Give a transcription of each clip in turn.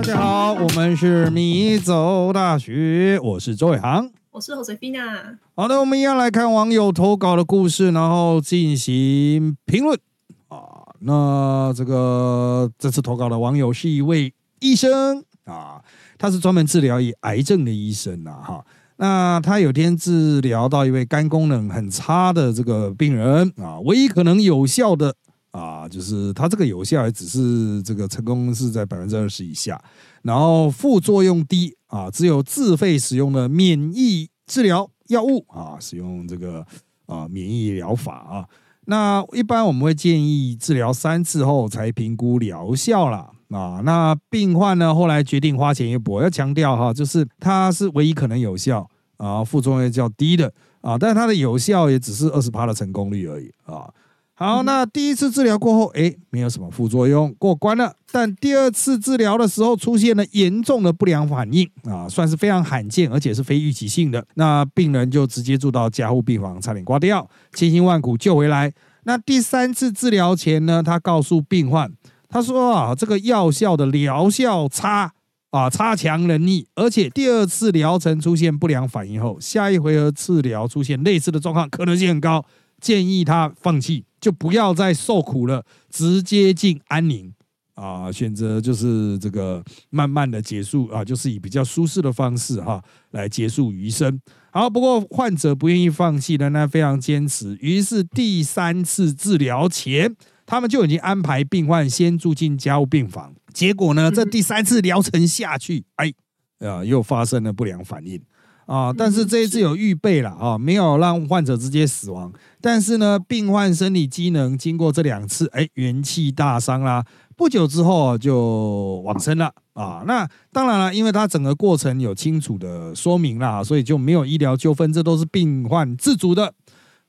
大家好，我们是迷走大学，我是周伟航。我是 Josefina。好的，我们一样来看网友投稿的故事，然后进行评论啊。那这个这次投稿的网友是一位医生啊，他是专门治疗以癌症的医生呐哈。那他有天治疗到一位肝功能很差的这个病人啊，唯一可能有效的啊，就是它这个有效也只是这个成功是在百分之二十以下，然后副作用低啊，只有自费使用的免疫治疗药物啊，使用这个啊免疫疗法啊。那一般我们会建议治疗三次后才评估疗效啦。啊。那病患呢后来决定花钱一搏，要强调哈，就是它是唯一可能有效啊，副作用较低的啊，但是它的有效也只是二十趴的成功率而已啊。好，那第一次治疗过后，哎，没有什么副作用，过关了。但第二次治疗的时候出现了严重的不良反应啊，算是非常罕见，而且是非预期性的。那病人就直接住到加护病房，差点挂掉，千辛万苦救回来。那第三次治疗前呢，他告诉病患，他说啊，这个药效的疗效差啊，差强人意，而且第二次疗程出现不良反应后，下一回合治疗出现类似的状况可能性很高，建议他放弃。就不要再受苦了，直接进安宁啊！选择就是这个慢慢的结束啊，就是以比较舒适的方式哈来结束余生。好，不过患者不愿意放弃，仍然非常坚持。于是第三次治疗前，他们就已经安排病患先住进加护病房。结果呢，这第三次疗程下去，哎啊，又发生了不良反应。啊，但是这一次有预备了啊，没有让患者直接死亡。但是呢，病患生理机能经过这两次，哎，元气大伤啦，不久之后就往生了啊。那当然了，因为他整个过程有清楚的说明了，所以就没有医疗纠纷，这都是病患自主的。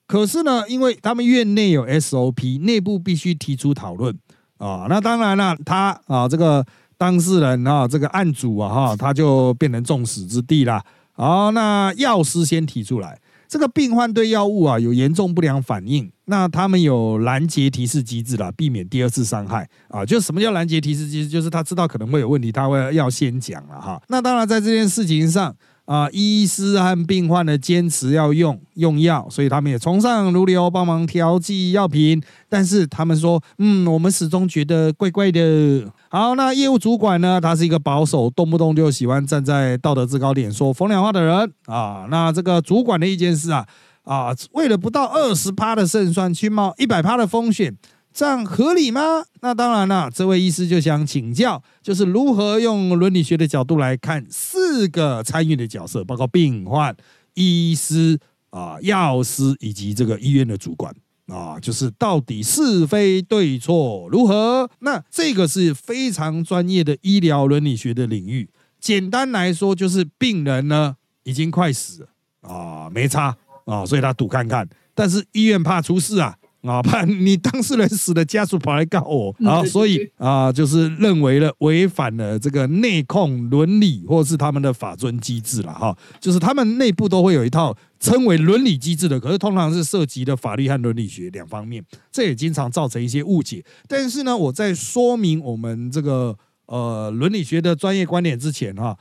可是呢，因为他们院内有 SOP，内部必须提出讨论啊。那当然了，他啊，这个当事人啊，这个案主啊，哈，他就变成众矢之的了。好，那药师先提出来，这个病患对药物啊有严重不良反应，那他们有拦截提示机制啦，避免第二次伤害啊。就什么叫拦截提示机制？就是他知道可能会有问题，他会要先讲了哈。那当然在这件事情上。啊，医师和病患的坚持要用用药，所以他们也从上如流，帮忙调剂药品。但是他们说，嗯，我们始终觉得怪怪的。好，那业务主管呢？他是一个保守，动不动就喜欢站在道德制高点说风凉话的人啊。那这个主管的意见是啊啊，为了不到二十趴的胜算去冒一百趴的风险。这样合理吗？那当然了，这位医师就想请教，就是如何用伦理学的角度来看四个参与的角色，包括病患、医师啊、药师以及这个医院的主管啊，就是到底是非对错如何？那这个是非常专业的医疗伦理学的领域。简单来说，就是病人呢已经快死了啊，没差啊，所以他赌看看，但是医院怕出事啊。啊，怕你当事人死的，家属跑来告我，然后所以啊，就是认为了违反了这个内控伦理，或是他们的法尊机制了哈。就是他们内部都会有一套称为伦理机制的，可是通常是涉及的法律和伦理学两方面，这也经常造成一些误解。但是呢，我在说明我们这个呃伦理学的专业观点之前哈。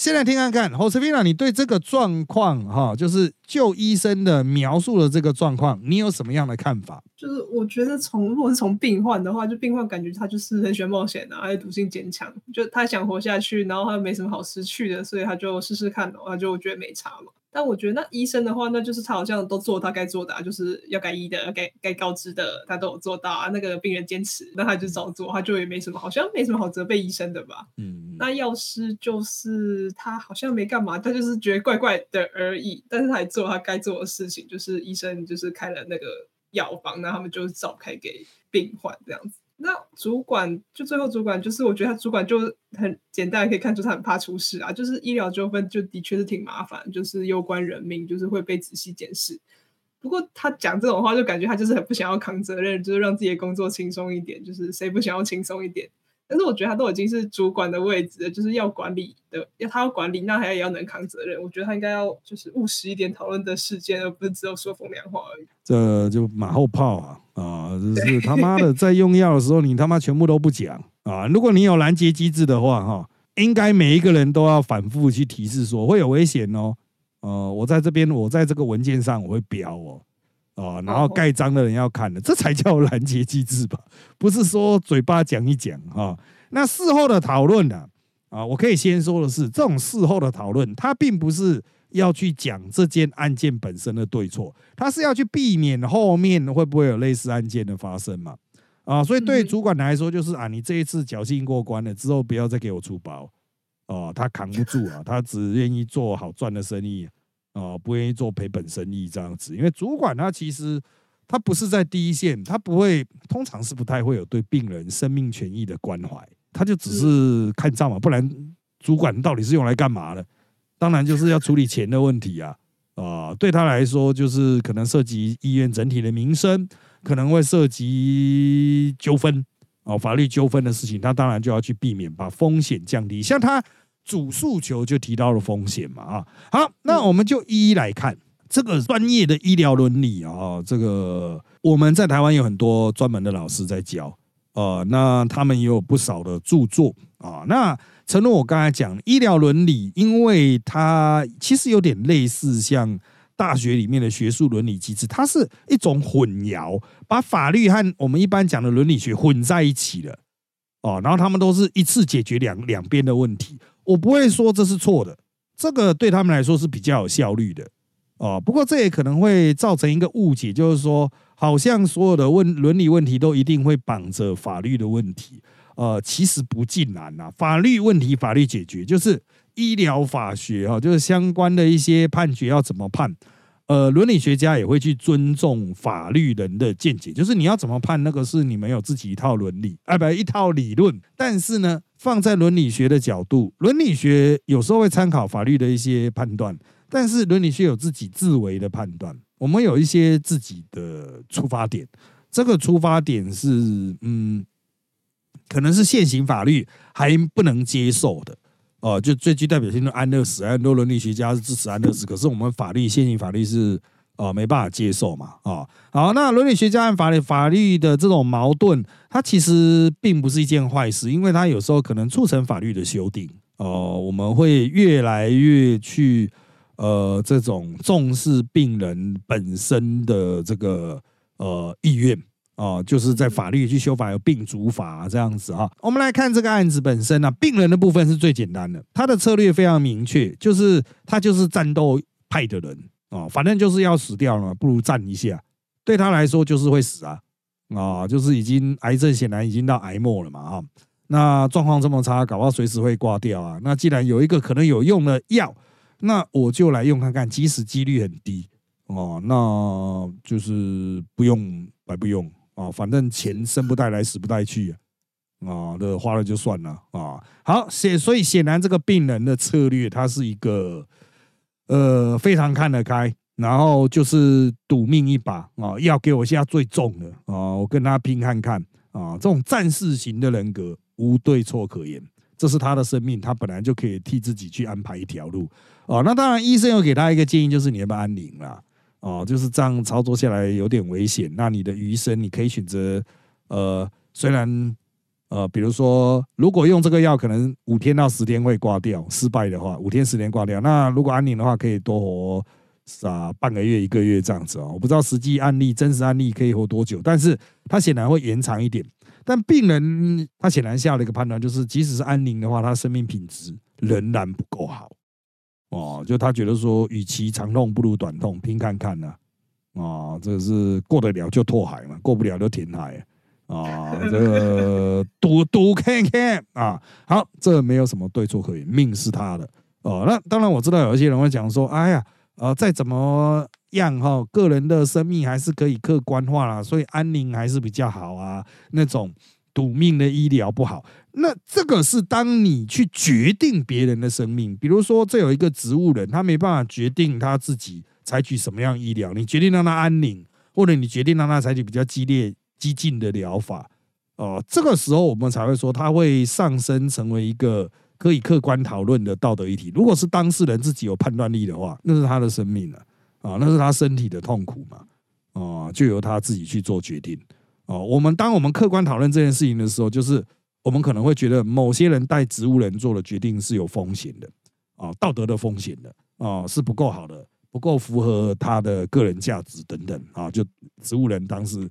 先来听看看侯 o s e i 你对这个状况哈，就是就医生的描述的这个状况，你有什么样的看法？就是我觉得从如果是从病患的话，就病患感觉他就是很喜欢冒险的，而且毒性坚强，就他想活下去，然后他又没什么好失去的，所以他就试试看，的话就觉得没差嘛。但我觉得那医生的话，那就是他好像都做他该做的，啊就是要该医的、该该告知的，他都有做到啊。那个病人坚持，那他就照做，他就也没什么，好像没什么好责备医生的吧？嗯。那药师就是他好像没干嘛，他就是觉得怪怪的而已。但是他还做他该做的事情，就是医生就是开了那个药方，那他们就照开给病患这样子。那主管就最后主管就是，我觉得他主管就很简单，可以看出他很怕出事啊。就是医疗纠纷就的确是挺麻烦，就是攸关人命，就是会被仔细检视。不过他讲这种话，就感觉他就是很不想要扛责任，就是让自己的工作轻松一点。就是谁不想要轻松一点？但是我觉得他都已经是主管的位置了，就是要管理的，要他要管理，那还也要能扛责任。我觉得他应该要就是务实一点讨论的事件，而不是只有说风凉话而已。这就马后炮啊啊！就是他妈的在用药的时候，你他妈全部都不讲啊！如果你有拦截机制的话，哈，应该每一个人都要反复去提示说会有危险哦。呃，我在这边，我在这个文件上我会标哦，啊，然后盖章的人要看的，这才叫拦截机制吧？不是说嘴巴讲一讲哈。那事后的讨论呢？啊，我可以先说的是，这种事后的讨论，它并不是要去讲这件案件本身的对错，他是要去避免后面会不会有类似案件的发生嘛？啊，所以对主管来说，就是啊，你这一次侥幸过关了，之后不要再给我出包。哦，他扛不住啊，他只愿意做好赚的生意，哦，不愿意做赔本生意这样子。因为主管他其实他不是在第一线，他不会，通常是不太会有对病人生命权益的关怀，他就只是看账嘛。不然主管到底是用来干嘛的？当然就是要处理钱的问题啊，啊，对他来说就是可能涉及医院整体的民生，可能会涉及纠纷哦，法律纠纷的事情，他当然就要去避免，把风险降低。像他。主诉求就提到了风险嘛啊，好，那我们就一一来看这个专业的医疗伦理啊，这个我们在台湾有很多专门的老师在教，呃，那他们也有不少的著作啊。那承诺我刚才讲，医疗伦理，因为它其实有点类似像大学里面的学术伦理机制，它是一种混淆，把法律和我们一般讲的伦理学混在一起了哦，然后他们都是一次解决两两边的问题。我不会说这是错的，这个对他们来说是比较有效率的哦。不过这也可能会造成一个误解，就是说，好像所有的问伦理问题都一定会绑着法律的问题。呃，其实不尽然呐。法律问题法律解决，就是医疗法学哈，就是相关的一些判决要怎么判。呃，伦理学家也会去尊重法律人的见解，就是你要怎么判，那个是你们有自己一套伦理，哎，不，一套理论。但是呢，放在伦理学的角度，伦理学有时候会参考法律的一些判断，但是伦理学有自己自为的判断。我们有一些自己的出发点，这个出发点是，嗯，可能是现行法律还不能接受的。哦，就最具代表性的安乐死，很多伦理学家是支持安乐死，可是我们法律现行法律是呃没办法接受嘛，啊，好，那伦理学家和法律法律的这种矛盾，它其实并不是一件坏事，因为它有时候可能促成法律的修订，哦，我们会越来越去呃这种重视病人本身的这个呃意愿。哦，就是在法律去修法有病主法这样子哈。我们来看这个案子本身呢，病人的部分是最简单的，他的策略非常明确，就是他就是战斗派的人哦，反正就是要死掉了，不如战一下。对他来说就是会死啊，啊，就是已经癌症显然已经到癌末了嘛哈。那状况这么差，搞不好随时会挂掉啊。那既然有一个可能有用的药，那我就来用看看，即使几率很低哦，那就是不用白不用。啊，反正钱生不带来，死不带去啊，的花了就算了啊。好，显所以显然这个病人的策略，他是一个呃非常看得开，然后就是赌命一把啊，要给我下最重的啊，我跟他拼看看啊。这种战士型的人格无对错可言，这是他的生命，他本来就可以替自己去安排一条路啊。那当然，医生又给他一个建议，就是你要不要安宁了。哦，就是这样操作下来有点危险。那你的余生你可以选择，呃，虽然呃，比如说如果用这个药，可能五天到十天会挂掉，失败的话，五天十天挂掉。那如果安宁的话，可以多活啊半个月一个月这样子哦。我不知道实际案例真实案例可以活多久，但是他显然会延长一点。但病人他显然下了一个判断，就是即使是安宁的话，他生命品质仍然不够好。哦，就他觉得说，与其长痛不如短痛，拼看看呢。啊，这是过得了就拓海嘛，过不了就填海。啊，这个赌赌看看啊。好，这没有什么对错可言，命是他的。哦，那当然我知道有一些人会讲说，哎呀，呃，再怎么样哈，个人的生命还是可以客观化啦，所以安宁还是比较好啊。那种赌命的医疗不好。那这个是当你去决定别人的生命，比如说这有一个植物人，他没办法决定他自己采取什么样医疗，你决定让他安宁，或者你决定让他采取比较激烈、激进的疗法，哦，这个时候我们才会说他会上升成为一个可以客观讨论的道德议题。如果是当事人自己有判断力的话，那是他的生命了，啊，那是他身体的痛苦嘛，啊，就由他自己去做决定。哦，我们当我们客观讨论这件事情的时候，就是。我们可能会觉得某些人带植物人做的决定是有风险的啊，道德的风险的啊，是不够好的，不够符合他的个人价值等等啊，就植物人当事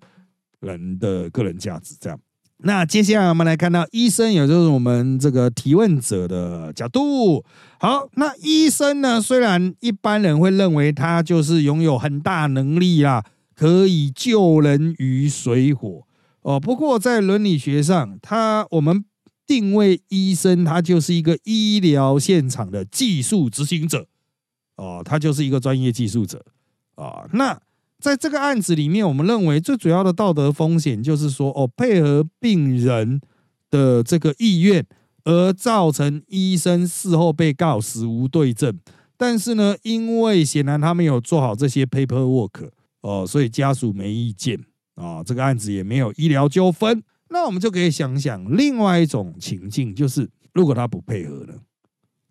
人的个人价值这样。那接下来我们来看到医生，也就是我们这个提问者的角度。好，那医生呢，虽然一般人会认为他就是拥有很大能力啦，可以救人于水火。哦，不过在伦理学上，他我们定位医生，他就是一个医疗现场的技术执行者，哦，他就是一个专业技术者，啊，那在这个案子里面，我们认为最主要的道德风险就是说，哦，配合病人的这个意愿，而造成医生事后被告死无对证，但是呢，因为显然他没有做好这些 paperwork，哦，所以家属没意见。啊，这个案子也没有医疗纠纷，那我们就可以想想另外一种情境，就是如果他不配合呢？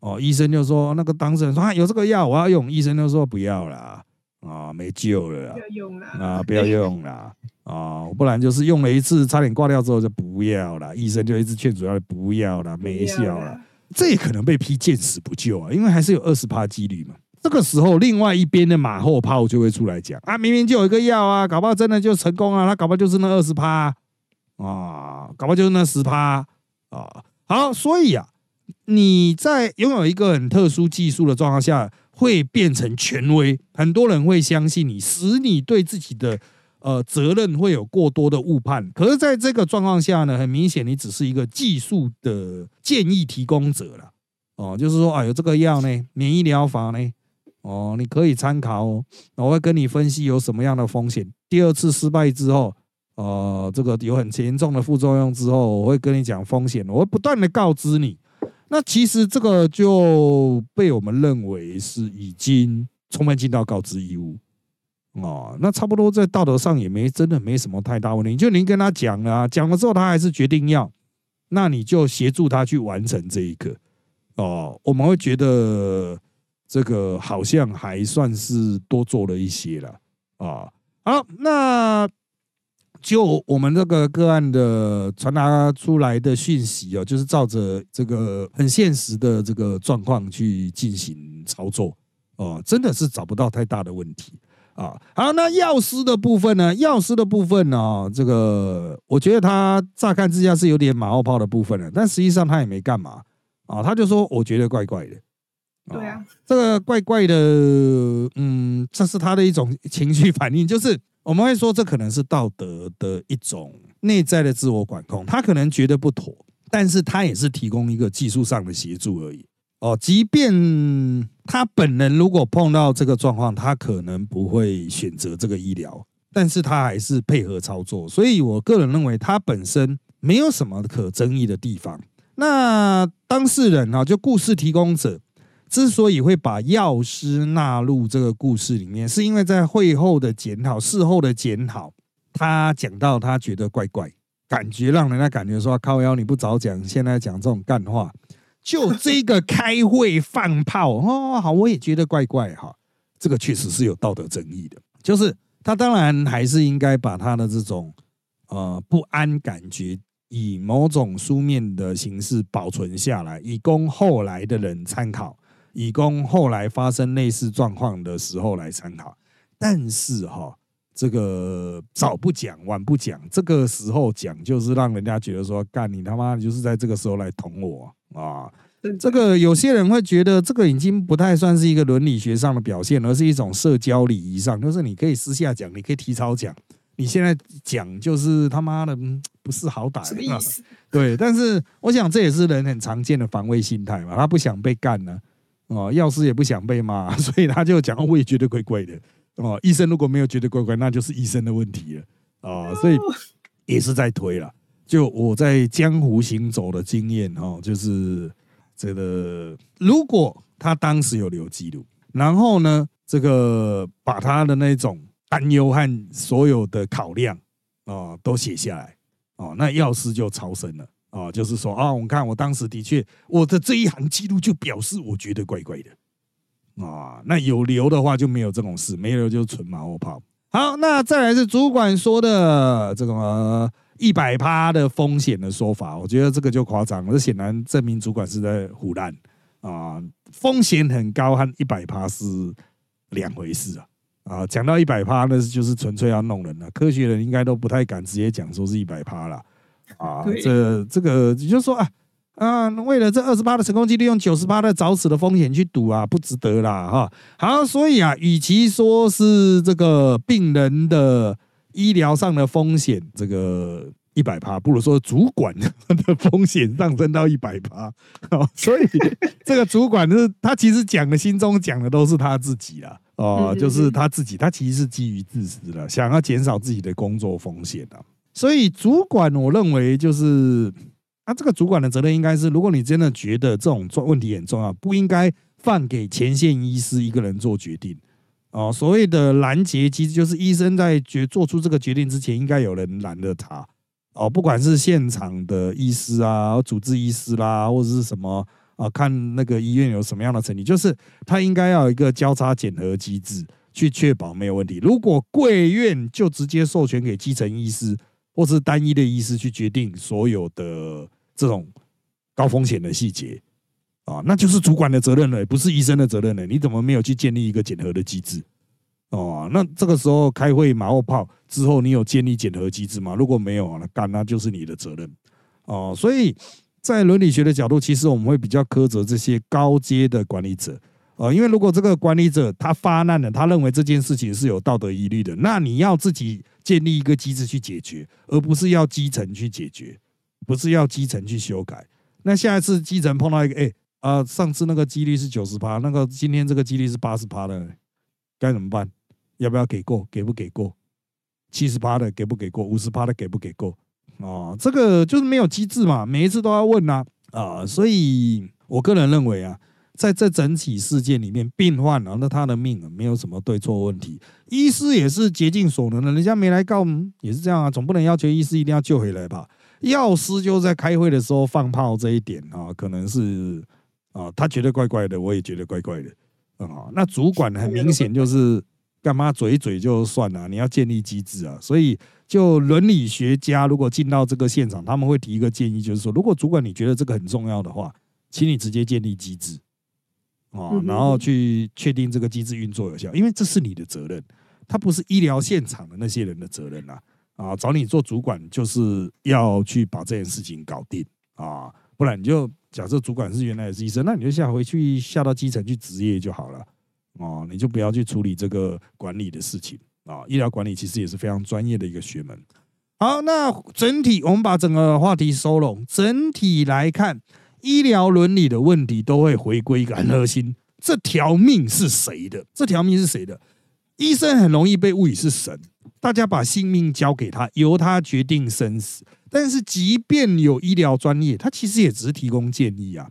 哦，医生就说那个当事人说啊，有这个药我要用，医生就说不要啦，啊，没救了，不要用了，啊，不要用了，啊，不然就是用了一次差点挂掉之后就不要了，医生就一直劝阻他不要了，没效了，这也可能被批见死不救啊，因为还是有二十趴几率嘛。这个时候，另外一边的马后炮就会出来讲啊，明明就有一个药啊，搞不好真的就成功啊，他搞不好就是那二十趴啊，搞不好就是那十趴啊。好，所以啊，你在拥有一个很特殊技术的状况下，会变成权威，很多人会相信你，使你对自己的呃责任会有过多的误判。可是，在这个状况下呢，很明显，你只是一个技术的建议提供者了哦，就是说啊，有这个药呢，免疫疗法呢。哦，你可以参考哦，我会跟你分析有什么样的风险。第二次失败之后，呃，这个有很严重的副作用之后，我会跟你讲风险，我会不断的告知你。那其实这个就被我们认为是已经充分尽到告知义务哦。那差不多在道德上也没真的没什么太大问题。就您跟他讲了，讲了之后他还是决定要，那你就协助他去完成这一个哦。我们会觉得。这个好像还算是多做了一些了啊。好，那就我们这个个案的传达出来的讯息哦，就是照着这个很现实的这个状况去进行操作哦，真的是找不到太大的问题啊。好，那药师的部分呢？药师的部分呢？这个我觉得他乍看之下是有点马后炮的部分了，但实际上他也没干嘛啊，他就说我觉得怪怪的。对啊，这个怪怪的，嗯，这是他的一种情绪反应，就是我们会说这可能是道德的一种内在的自我管控，他可能觉得不妥，但是他也是提供一个技术上的协助而已。哦，即便他本人如果碰到这个状况，他可能不会选择这个医疗，但是他还是配合操作，所以我个人认为他本身没有什么可争议的地方。那当事人啊，就故事提供者。之所以会把药师纳入这个故事里面，是因为在会后的检讨、事后的检讨，他讲到他觉得怪怪，感觉让人家感觉说靠腰你不早讲，现在讲这种干话，就这个开会放炮 哦，好，我也觉得怪怪哈，这个确实是有道德争议的，就是他当然还是应该把他的这种呃不安感觉以某种书面的形式保存下来，以供后来的人参考。以供后来发生类似状况的时候来参考，但是哈，这个早不讲晚不讲，这个时候讲就是让人家觉得说，干你他妈就是在这个时候来捅我啊！这个有些人会觉得这个已经不太算是一个伦理学上的表现，而是一种社交礼仪上，就是你可以私下讲，你可以提早讲，你现在讲就是他妈的不是好歹，什么意思？对，但是我想这也是人很常见的防卫心态嘛，他不想被干呢。哦，药师也不想被骂，所以他就讲，我也觉得怪怪的。哦，医生如果没有觉得怪怪，那就是医生的问题了。啊，所以也是在推了。就我在江湖行走的经验，哦，就是这个，如果他当时有留记录，然后呢，这个把他的那种担忧和所有的考量，哦，都写下来，哦，那药师就超生了。啊，就是说啊，我看我当时的确，我的这一行记录就表示我觉得怪怪的啊。那有留的话就没有这种事，没留就是纯马后炮。好，那再来是主管说的这个一百趴的风险的说法，我觉得这个就夸张了。这显然证明主管是在胡乱啊，风险很高和一百趴是两回事啊。啊，讲到一百趴，那就是纯粹要弄人了。科学人应该都不太敢直接讲说是一百趴了。啊，这这个你就说啊啊，为了这二十八的成功几率，用九十八的早死的风险去赌啊，不值得啦哈。好，所以啊，与其说是这个病人的医疗上的风险这个一百趴，不如说主管的 风险上升到一百趴。啊，所以 这个主管是他其实讲的心中讲的都是他自己啦。哦，就是他自己，他其实是基于自私的，想要减少自己的工作风险的。所以主管，我认为就是啊，这个主管的责任应该是，如果你真的觉得这种问题很重要，不应该放给前线医师一个人做决定。哦，所谓的拦截机制，就是医生在决做出这个决定之前，应该有人拦着他。哦，不管是现场的医师啊，主治医师啦，或者是什么。啊，看那个医院有什么样的成绩，就是他应该要有一个交叉检核机制，去确保没有问题。如果贵院就直接授权给基层医师或是单一的医师去决定所有的这种高风险的细节，啊，那就是主管的责任了，不是医生的责任了。你怎么没有去建立一个检核的机制？哦，那这个时候开会马后炮之后，你有建立检核机制吗？如果没有，那干那就是你的责任。哦，所以。在伦理学的角度，其实我们会比较苛责这些高阶的管理者啊，因为如果这个管理者他发难了，他认为这件事情是有道德疑虑的，那你要自己建立一个机制去解决，而不是要基层去解决，不是要基层去修改。那下一次基层碰到一个，哎啊，上次那个几率是九十趴，那个今天这个几率是八十趴的，该怎么办？要不要给过？给不给过？七十趴的给不给过？五十趴的给不给过？哦，这个就是没有机制嘛，每一次都要问呐啊，所以我个人认为啊，在这整体事件里面，病患啊，那他的命啊，没有什么对错问题，医师也是竭尽所能的，人家没来告，也是这样啊，总不能要求医师一定要救回来吧？药师就在开会的时候放炮这一点啊，可能是啊，他觉得怪怪的，我也觉得怪怪的啊，那主管很明显就是。干嘛嘴嘴就算了？你要建立机制啊！所以，就伦理学家如果进到这个现场，他们会提一个建议，就是说，如果主管你觉得这个很重要的话，请你直接建立机制，哦，然后去确定这个机制运作有效，因为这是你的责任，它不是医疗现场的那些人的责任啊！啊，找你做主管就是要去把这件事情搞定啊，不然你就假设主管是原来是医生，那你就下回去下到基层去执业就好了。哦，你就不要去处理这个管理的事情啊！医疗管理其实也是非常专业的一个学门。好，那整体我们把整个话题收拢，整体来看，医疗伦理的问题都会回归一个很核心：这条命是谁的？这条命是谁的？医生很容易被误以是神，大家把性命交给他，由他决定生死。但是，即便有医疗专业，他其实也只是提供建议啊。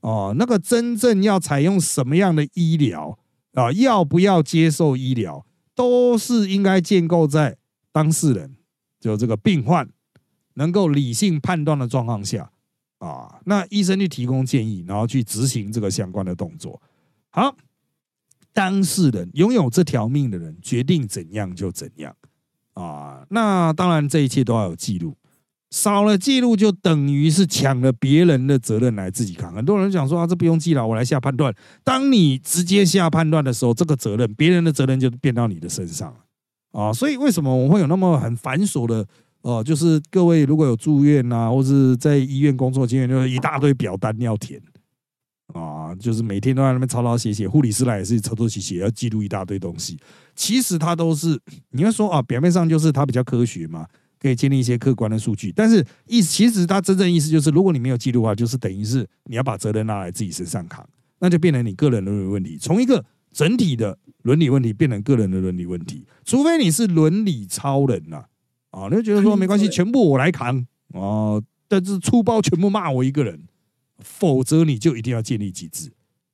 哦，那个真正要采用什么样的医疗？啊，要不要接受医疗，都是应该建构在当事人就这个病患能够理性判断的状况下啊。那医生去提供建议，然后去执行这个相关的动作。好，当事人拥有这条命的人决定怎样就怎样啊。那当然，这一切都要有记录。少了记录，就等于是抢了别人的责任来自己扛。很多人讲说啊，这不用记了，我来下判断。当你直接下判断的时候，这个责任，别人的责任就变到你的身上了啊。所以为什么我会有那么很繁琐的哦？就是各位如果有住院啊，或是在医院工作经验，就是一大堆表单要填啊，就是每天都在那边抄抄写写。护理师来也是抄抄写写，要记录一大堆东西。其实他都是你要说啊，表面上就是他比较科学嘛。可以建立一些客观的数据，但是意其实他真正意思就是，如果你没有记录的话，就是等于是你要把责任拿来自己身上扛，那就变成你个人伦理问题，从一个整体的伦理问题变成个人的伦理问题。除非你是伦理超人呐，你就觉得说没关系，全部我来扛啊，但是粗暴全部骂我一个人，否则你就一定要建立机制，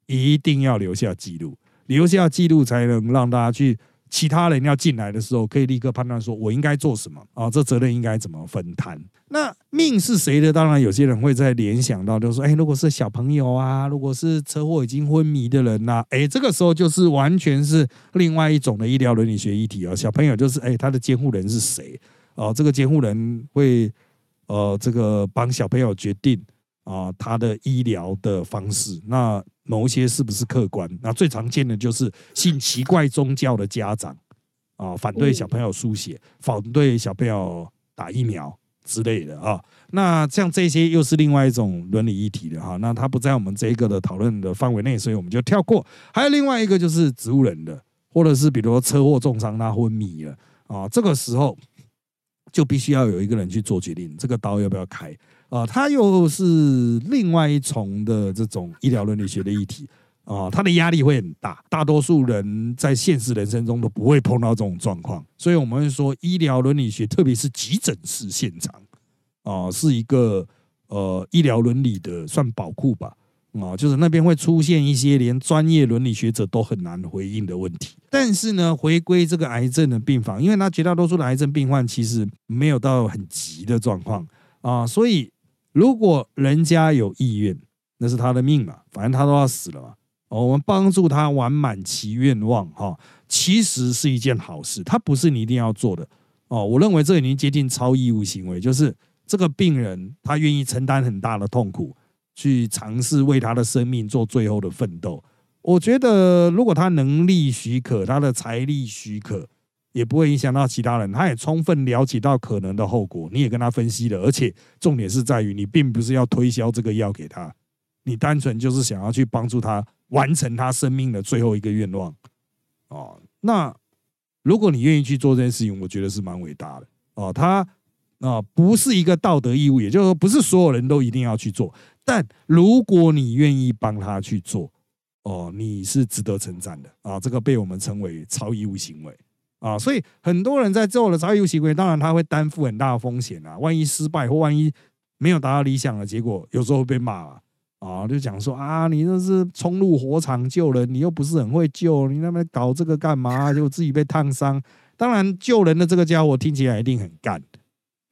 一定要留下记录，留下记录才能让大家去。其他人要进来的时候，可以立刻判断说，我应该做什么啊？这责任应该怎么分摊？那命是谁的？当然，有些人会在联想到，就是说，哎，如果是小朋友啊，如果是车祸已经昏迷的人呐，哎，这个时候就是完全是另外一种的医疗伦理学议题啊。小朋友就是，哎，他的监护人是谁哦，这个监护人会呃这个帮小朋友决定啊他的医疗的方式，那某一些是不是客观？那最常见的就是信奇怪宗教的家长啊，反对小朋友输血，反对小朋友打疫苗之类的啊。那像这些又是另外一种伦理议题的哈，那它不在我们这一个的讨论的范围内，所以我们就跳过。还有另外一个就是植物人的，或者是比如说车祸重伤他昏迷了啊，这个时候就必须要有一个人去做决定，这个刀要不要开啊？它又是另外一重的这种医疗伦理学的议题啊，它的压力会很大，大多数人在现实人生中都不会碰到这种状况，所以我们会说医疗伦理学，特别是急诊室现场。啊，是一个呃医疗伦理的算宝库吧，啊，就是那边会出现一些连专业伦理学者都很难回应的问题。但是呢，回归这个癌症的病房，因为他绝大多数的癌症病患其实没有到很急的状况啊，所以如果人家有意愿，那是他的命嘛，反正他都要死了嘛，我们帮助他完满其愿望哈，其实是一件好事，他不是你一定要做的哦。我认为这已经接近超义务行为，就是。这个病人他愿意承担很大的痛苦，去尝试为他的生命做最后的奋斗。我觉得，如果他能力许可，他的财力许可，也不会影响到其他人。他也充分了解到可能的后果，你也跟他分析了。而且重点是在于，你并不是要推销这个药给他，你单纯就是想要去帮助他完成他生命的最后一个愿望。哦，那如果你愿意去做这件事情，我觉得是蛮伟大的。哦，他。啊，不是一个道德义务，也就是说，不是所有人都一定要去做。但如果你愿意帮他去做，哦，你是值得称赞的啊！这个被我们称为超义务行为啊。所以很多人在做了超义务行为，当然他会担负很大的风险啊。万一失败或万一没有达到理想的结果，有时候会被骂啊，就讲说啊，你这是冲入火场救人，你又不是很会救，你那边搞这个干嘛？就自己被烫伤。当然，救人的这个家伙听起来一定很干。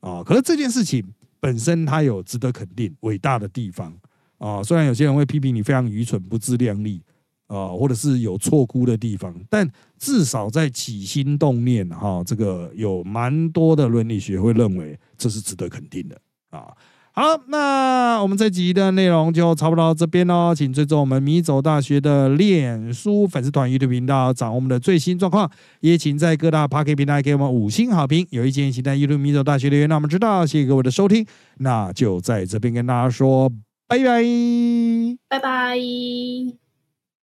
啊，可是这件事情本身它有值得肯定、伟大的地方啊。虽然有些人会批评你非常愚蠢、不自量力啊，或者是有错估的地方，但至少在起心动念哈，这个有蛮多的伦理学会认为这是值得肯定的啊。好，那我们这集的内容就差不多到这边喽，请追踪我们米走大学的脸书粉丝团、YouTube 频道，掌握我们的最新状况。也请在各大 p a r k 平台给我们五星好评。有意见请在 YouTube 米走大学留言，让我们知道。谢谢各位的收听，那就在这边跟大家说拜拜，拜拜。